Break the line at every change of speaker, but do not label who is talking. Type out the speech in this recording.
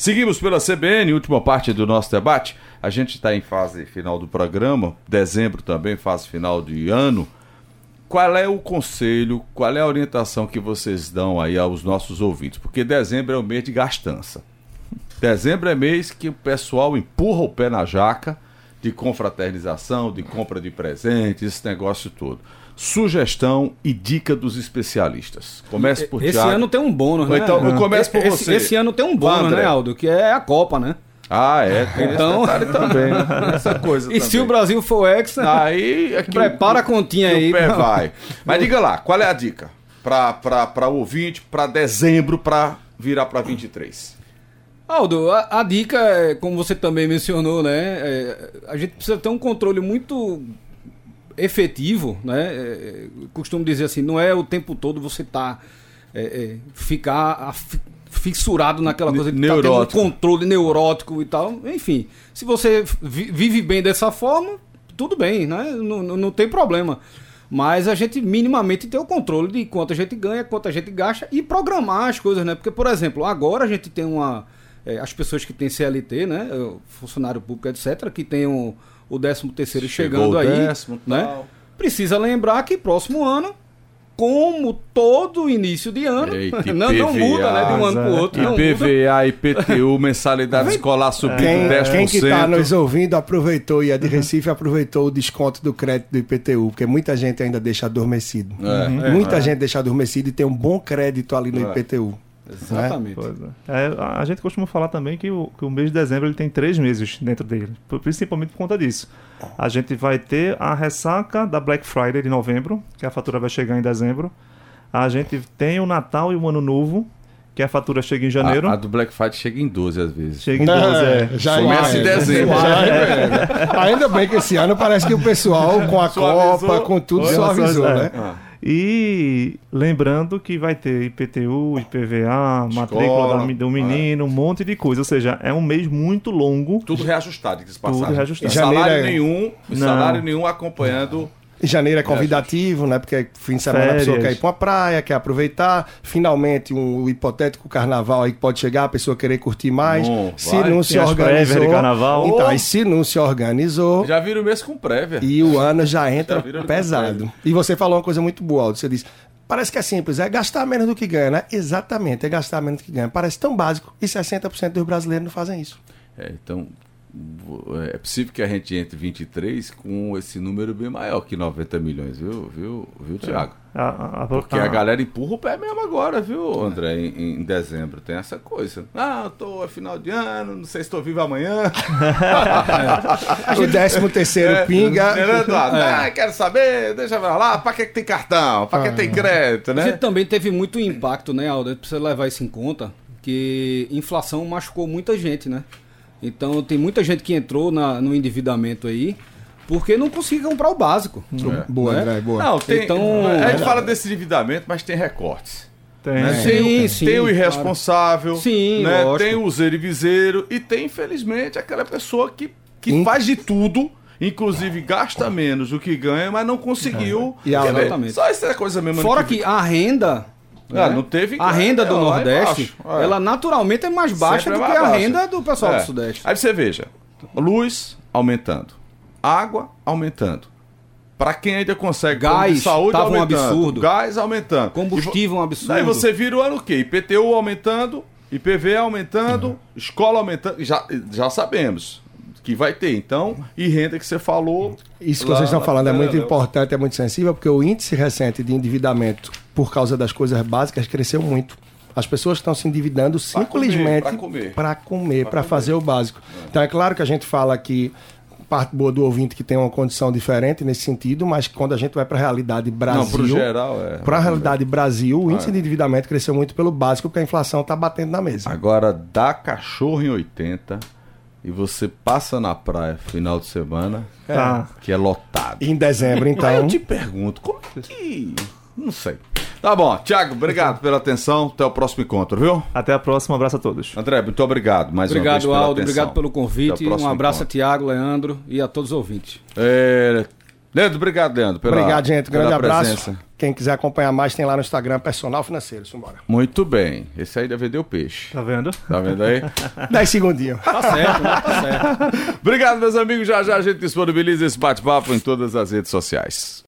Seguimos pela CBN, última parte do nosso debate. A gente está em fase final do programa, dezembro também, fase final de ano. Qual é o conselho, qual é a orientação que vocês dão aí aos nossos ouvintes? Porque dezembro é o mês de gastança. Dezembro é mês que o pessoal empurra o pé na jaca de confraternização, de compra de presentes, esse negócio todo. Sugestão e dica dos especialistas. Comece por
Esse
Thiago.
ano tem um bônus, né?
então, eu começo por
esse,
você.
Esse ano tem um bônus,
André.
né, Aldo? Que é a Copa, né?
Ah, é, tem
Então-
esse detalhe também, né? Essa coisa
E se
também.
o Brasil for hexa,
Aí é
Prepara
o-
a continha aí.
O pé vai. Mas diga lá, qual é a dica para o ouvinte, para dezembro, para virar para 23?
Aldo, a, a dica é, como você também mencionou, né? é, a gente precisa ter um controle muito efetivo, né? É, costumo dizer assim, não é o tempo todo você tá é, é, ficar af- fissurado naquela coisa de tá tendo
neurótico.
um controle neurótico e tal. Enfim, se você vi- vive bem dessa forma, tudo bem, né? Não, não, não tem problema. Mas a gente minimamente tem o controle de quanto a gente ganha, quanto a gente gasta e programar as coisas, né? Porque, por exemplo, agora a gente tem uma. É, as pessoas que têm CLT, né? o Funcionário público, etc., que tem o, o 13 terceiro chegando
o
aí.
décimo,
né?
tal.
Precisa lembrar que próximo ano, como todo início de ano,
Eita,
não, não muda, né? De um ano para o outro. não muda.
IPVA, IPTU, mensalidade escolar subindo
Quem,
10%.
quem que tá nos ouvindo aproveitou e é de Recife aproveitou o desconto do crédito do IPTU, porque muita gente ainda deixa adormecido.
É, é,
muita gente deixa adormecido e tem um bom crédito ali no
É.
IPTU.
Exatamente.
Pois é. É, a gente costuma falar também que o, que o mês de dezembro ele tem três meses dentro dele, principalmente por conta disso. A gente vai ter a ressaca da Black Friday de novembro, que a fatura vai chegar em dezembro. A gente tem o Natal e o Ano Novo, que a fatura chega em janeiro.
A, a do Black Friday chega em 12 às vezes.
Chega em 12, é.
já
Começa em
é.
dezembro.
Já é. Ainda bem que esse ano parece que o pessoal com a
Suavizou.
Copa, com tudo, suavizou,
é.
né?
Ah,
E lembrando que vai ter IPTU, IPVA, matrícula da mi- do menino, um monte de coisa. Ou seja, é um mês muito longo.
tudo reajustado, que se
Tudo
passar.
reajustado.
E salário
é-
nenhum,
Não.
salário nenhum acompanhando.
Em janeiro é convidativo, né? Porque fim de semana a pessoa
Férias.
quer ir pra uma praia, quer aproveitar. Finalmente, um hipotético carnaval aí que pode chegar, a pessoa querer curtir mais.
Não,
se
vai.
não se organizou.
de carnaval.
Então, e se não se organizou.
Já vira o mês com prévia.
E o ano já entra
Já
pesado. E você falou uma coisa muito boa, Aldo. Você disse, parece que é simples, é gastar menos do que ganha, né? Exatamente, é gastar menos do que ganha. Parece tão básico e 60% dos brasileiros não fazem isso.
É, então, é possível que a gente entre 23 com esse número bem maior que 90 milhões, viu, viu, viu Tiago?
A, a- a-
Porque
a-
a galera empurra o pé mesmo agora, viu, André? Em, em dezembro tem essa coisa. Ah, eu tô é final de ano, não sei se estou vivo amanhã.
O 13 terceiro
É,
pinga.
Eduardo? Ah, quero saber, deixa eu ver lá, pra que, tem cartão? Pra que tem crédito,
A
né?
gente também teve muito impacto, né, Aldo? A gente precisa levar isso em conta, que inflação machucou muita gente, né? Então tem muita gente que entrou na- no endividamento aí porque não conseguia comprar o básico.
É.
Boa,
Né?
André, boa.
Não, tem,
Então-
a gente fala desse endividamento, mas tem recortes.
tem,
né?
é.
Tem,
Sim,
o,
sim,
tem o
claro.
irresponsável,
Sim,
né? tem o useiro e viseiro e tem, infelizmente, aquela pessoa que, que
Hum.
faz de tudo, inclusive gasta menos do que ganha, mas não conseguiu.
E a-
ver?
Exatamente.
Só essa coisa mesmo.
Fora
ano
que a renda. Né?
não teve
A renda do
é, lá
Nordeste,
embaixo, é.
ela naturalmente é mais baixa
Sempre
do
é
que
mais
a
baixa.
renda do pessoal
É.
do Sudeste.
Aí você veja, luz aumentando, água aumentando. Para quem ainda consegue
Gás
saúde
tava um
aumentando,
absurdo.
gás aumentando.
Combustível um absurdo.
Aí você vira o ano o quê? IPTU aumentando, IPV aumentando, escola aumentando, já, já sabemos que vai ter. Então, e renda que você falou.
Isso que
lá-
vocês estão falando é muito importante, é muito sensível, porque o índice recente de endividamento por causa das coisas básicas cresceu muito. As pessoas estão se endividando
Pra
simplesmente
comer, pra comer.
para comer, para fazer o básico. Então é claro que a gente fala que parte boa do ouvinte que tem uma condição diferente nesse sentido, mas quando a gente vai para a realidade Brasil,
geral é.
para a realidade Brasil, o índice de endividamento cresceu muito pelo básico, porque a inflação está batendo na mesa.
Agora dá cachorro em 80 e você passa na praia final de semana,
Tá.
que é lotado.
Em dezembro,
Aí
então.
eu te pergunto, como é que. Não sei. Tá bom, Thiago, obrigado pela atenção. Até o próximo encontro, viu?
Até a próxima, um abraço a todos.
André, muito obrigado mais uma
Obrigado,
vez pela
Aldo.
atenção.
Obrigado pelo convite. Um abraço
encontro.
a Tiago, Leandro e a todos os ouvintes.
É, Leandro, obrigado, Leandro. Pela,
Obrigado, gente. Grande abraço.
presença.
Quem quiser acompanhar mais, tem lá no Instagram, Personal Financeiro. Simbora.
Muito bem. Esse aí deve vender o peixe.
Tá vendo?
Tá vendo aí?
10 segundinhos.
Tá certo, né? Tá certo.
Obrigado, meus amigos. Já já a gente disponibiliza esse bate-papo em todas as redes sociais.